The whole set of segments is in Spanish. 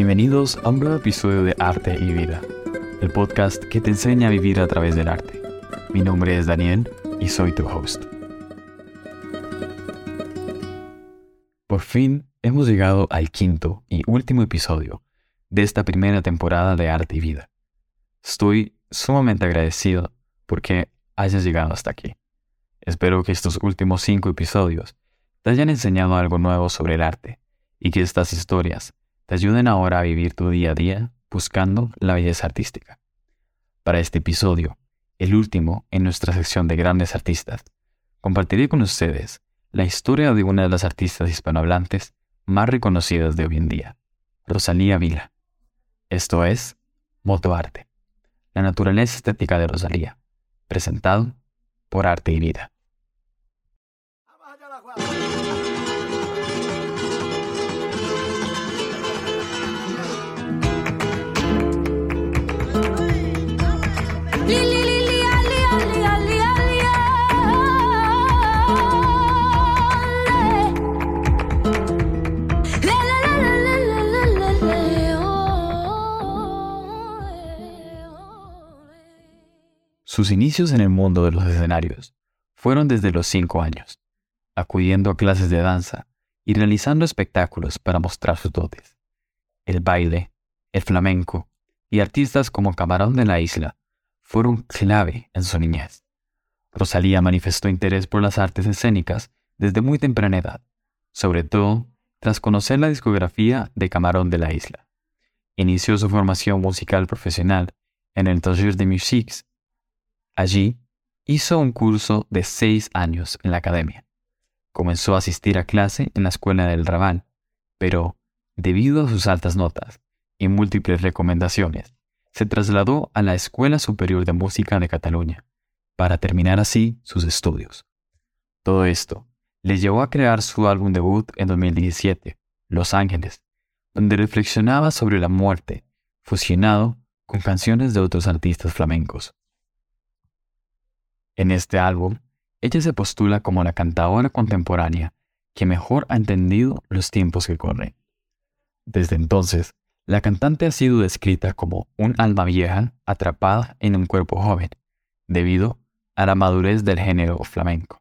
Bienvenidos a un nuevo episodio de Arte y Vida, el podcast que te enseña a vivir a través del arte. Mi nombre es Daniel y soy tu host. Por fin hemos llegado al quinto y último episodio de esta primera temporada de Arte y Vida. Estoy sumamente agradecido porque hayas llegado hasta aquí. Espero que estos últimos cinco episodios te hayan enseñado algo nuevo sobre el arte y que estas historias te ayuden ahora a vivir tu día a día buscando la belleza artística. Para este episodio, el último en nuestra sección de grandes artistas, compartiré con ustedes la historia de una de las artistas hispanohablantes más reconocidas de hoy en día, Rosalía Vila. Esto es Motoarte, la naturaleza estética de Rosalía, presentado por Arte y Vida. Sus inicios en el mundo de los escenarios fueron desde los cinco años, acudiendo a clases de danza y realizando espectáculos para mostrar sus dotes. El baile, el flamenco y artistas como Camarón de la Isla fueron clave en su niñez. Rosalía manifestó interés por las artes escénicas desde muy temprana edad, sobre todo tras conocer la discografía de Camarón de la Isla. Inició su formación musical profesional en el Taller de Musiques Allí hizo un curso de seis años en la academia. Comenzó a asistir a clase en la escuela del Raval, pero, debido a sus altas notas y múltiples recomendaciones, se trasladó a la Escuela Superior de Música de Cataluña, para terminar así sus estudios. Todo esto le llevó a crear su álbum debut en 2017, Los Ángeles, donde reflexionaba sobre la muerte, fusionado con canciones de otros artistas flamencos. En este álbum, ella se postula como la cantadora contemporánea que mejor ha entendido los tiempos que corren. Desde entonces, la cantante ha sido descrita como un alma vieja atrapada en un cuerpo joven, debido a la madurez del género flamenco.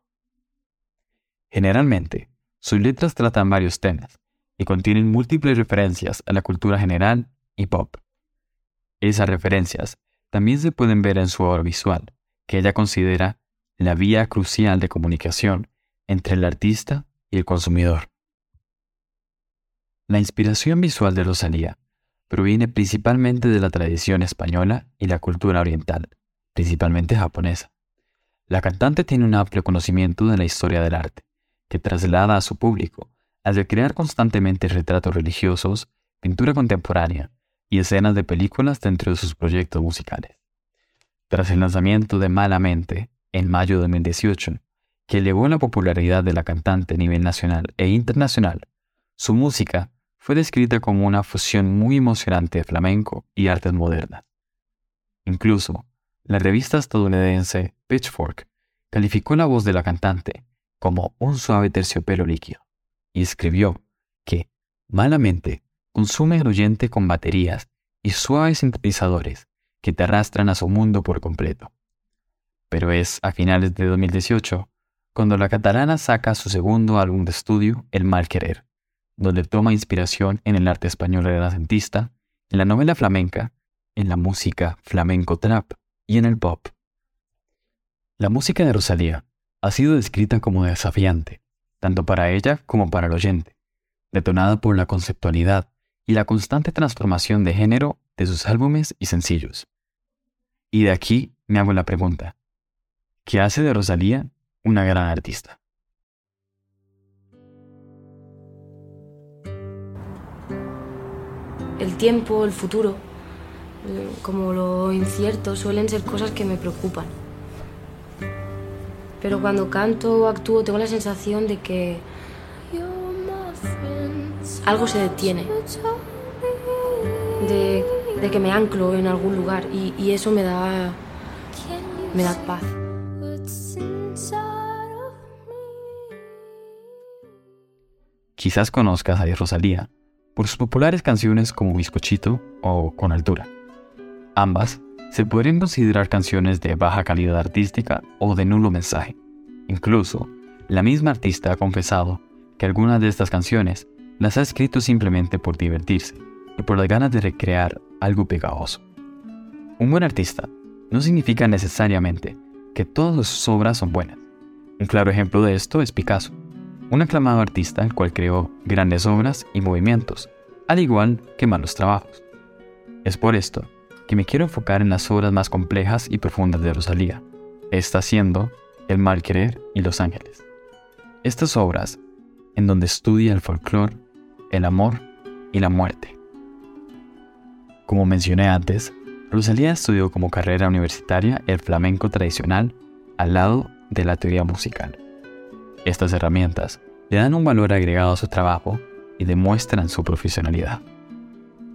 Generalmente, sus letras tratan varios temas y contienen múltiples referencias a la cultura general y pop. Esas referencias también se pueden ver en su obra visual, que ella considera la vía crucial de comunicación entre el artista y el consumidor. La inspiración visual de Rosalía proviene principalmente de la tradición española y la cultura oriental, principalmente japonesa. La cantante tiene un amplio conocimiento de la historia del arte, que traslada a su público al recrear constantemente retratos religiosos, pintura contemporánea y escenas de películas dentro de sus proyectos musicales. Tras el lanzamiento de Malamente, en mayo de 2018, que elevó la popularidad de la cantante a nivel nacional e internacional, su música fue descrita como una fusión muy emocionante de flamenco y artes modernas. Incluso, la revista estadounidense Pitchfork calificó la voz de la cantante como un suave terciopelo líquido y escribió que, malamente, consume el oyente con baterías y suaves sintetizadores que te arrastran a su mundo por completo. Pero es a finales de 2018 cuando la catalana saca su segundo álbum de estudio, El Mal Querer, donde toma inspiración en el arte español renacentista, en la novela flamenca, en la música flamenco trap y en el pop. La música de Rosalía ha sido descrita como desafiante, tanto para ella como para el oyente, detonada por la conceptualidad y la constante transformación de género de sus álbumes y sencillos. Y de aquí me hago la pregunta, ¿qué hace de Rosalía una gran artista? Tiempo, el futuro, como lo incierto, suelen ser cosas que me preocupan. Pero cuando canto o actúo tengo la sensación de que algo se detiene. De de que me anclo en algún lugar y, eso me da, me da paz. Quizás conozcas a Rosalía por sus populares canciones como Bizcochito o Con Altura. Ambas se podrían considerar canciones de baja calidad artística o de nulo mensaje. Incluso, la misma artista ha confesado que algunas de estas canciones las ha escrito simplemente por divertirse y por las ganas de recrear algo pegajoso. Un buen artista no significa necesariamente que todas sus obras son buenas. Un claro ejemplo de esto es Picasso, un aclamado artista el cual creó grandes obras y movimientos, al igual que malos trabajos. Es por esto que me quiero enfocar en las obras más complejas y profundas de Rosalía, esta siendo El mal querer y Los ángeles. Estas obras, en donde estudia el folclore, el amor y la muerte. Como mencioné antes, Rosalía estudió como carrera universitaria el flamenco tradicional al lado de la teoría musical. Estas herramientas le dan un valor agregado a su trabajo y demuestran su profesionalidad.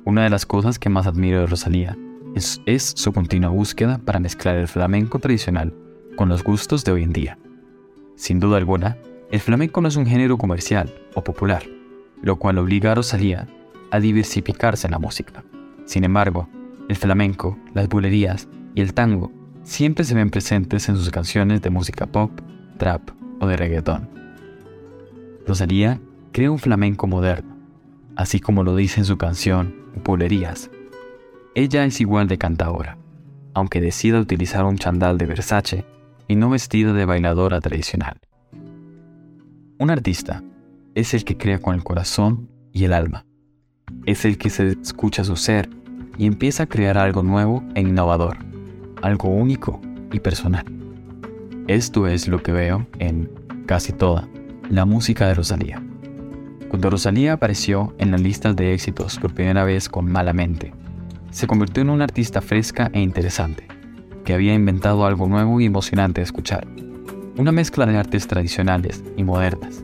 Una de las cosas que más admiro de Rosalía es, su continua búsqueda para mezclar el flamenco tradicional con los gustos de hoy en día. Sin duda alguna, el flamenco no es un género comercial o popular, lo cual obliga a Rosalía a diversificarse en la música. Sin embargo, el flamenco, las bulerías y el tango siempre se ven presentes en sus canciones de música pop, trap o de reggaetón. Rosalía crea un flamenco moderno, así como lo dice en su canción Bulerías. Ella es igual de cantadora, aunque decida utilizar un chandal de Versace y no vestida de bailadora tradicional. Un artista es el que crea con el corazón y el alma. Es el que se escucha su ser y empieza a crear algo nuevo e innovador, algo único y personal. Esto es lo que veo en casi toda la música de Rosalía. Cuando Rosalía apareció en las listas de éxitos por primera vez con Malamente, se convirtió en una artista fresca e interesante, que había inventado algo nuevo y emocionante de escuchar, una mezcla de artes tradicionales y modernas.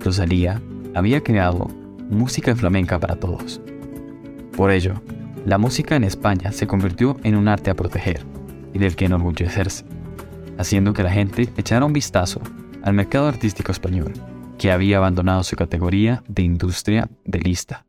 Rosalía había creado música flamenca para todos. Por ello, la música en España se convirtió en un arte a proteger y del que enorgullecerse, haciendo que la gente echara un vistazo al mercado artístico español, que había abandonado su categoría de industria de lista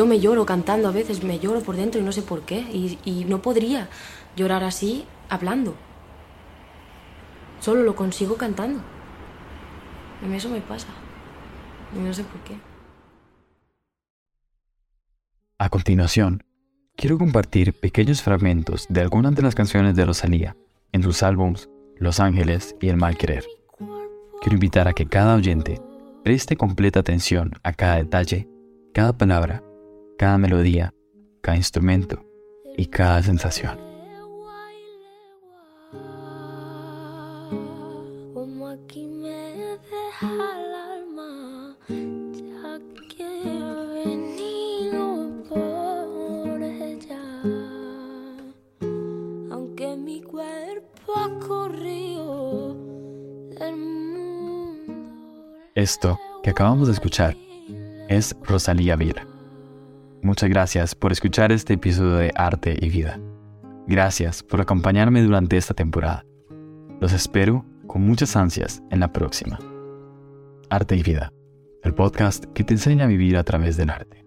Yo me lloro cantando a veces, me lloro por dentro y no sé por qué. Y, no podría llorar así hablando. Solo lo consigo cantando. Y eso me pasa. Y no sé por qué. A continuación, quiero compartir pequeños fragmentos de algunas de las canciones de Rosalía en sus álbums Los Ángeles y El Mal Querer. Quiero invitar a que cada oyente preste completa atención a cada detalle, cada palabra cada melodía, cada instrumento y cada sensación. aunque mi cuerpo ha corrido Esto que acabamos de escuchar es Rosalía Vira Muchas gracias por escuchar este episodio de Arte y Vida. Gracias por acompañarme durante esta temporada. Los espero con muchas ansias en la próxima. Arte y Vida, el podcast que te enseña a vivir a través del arte.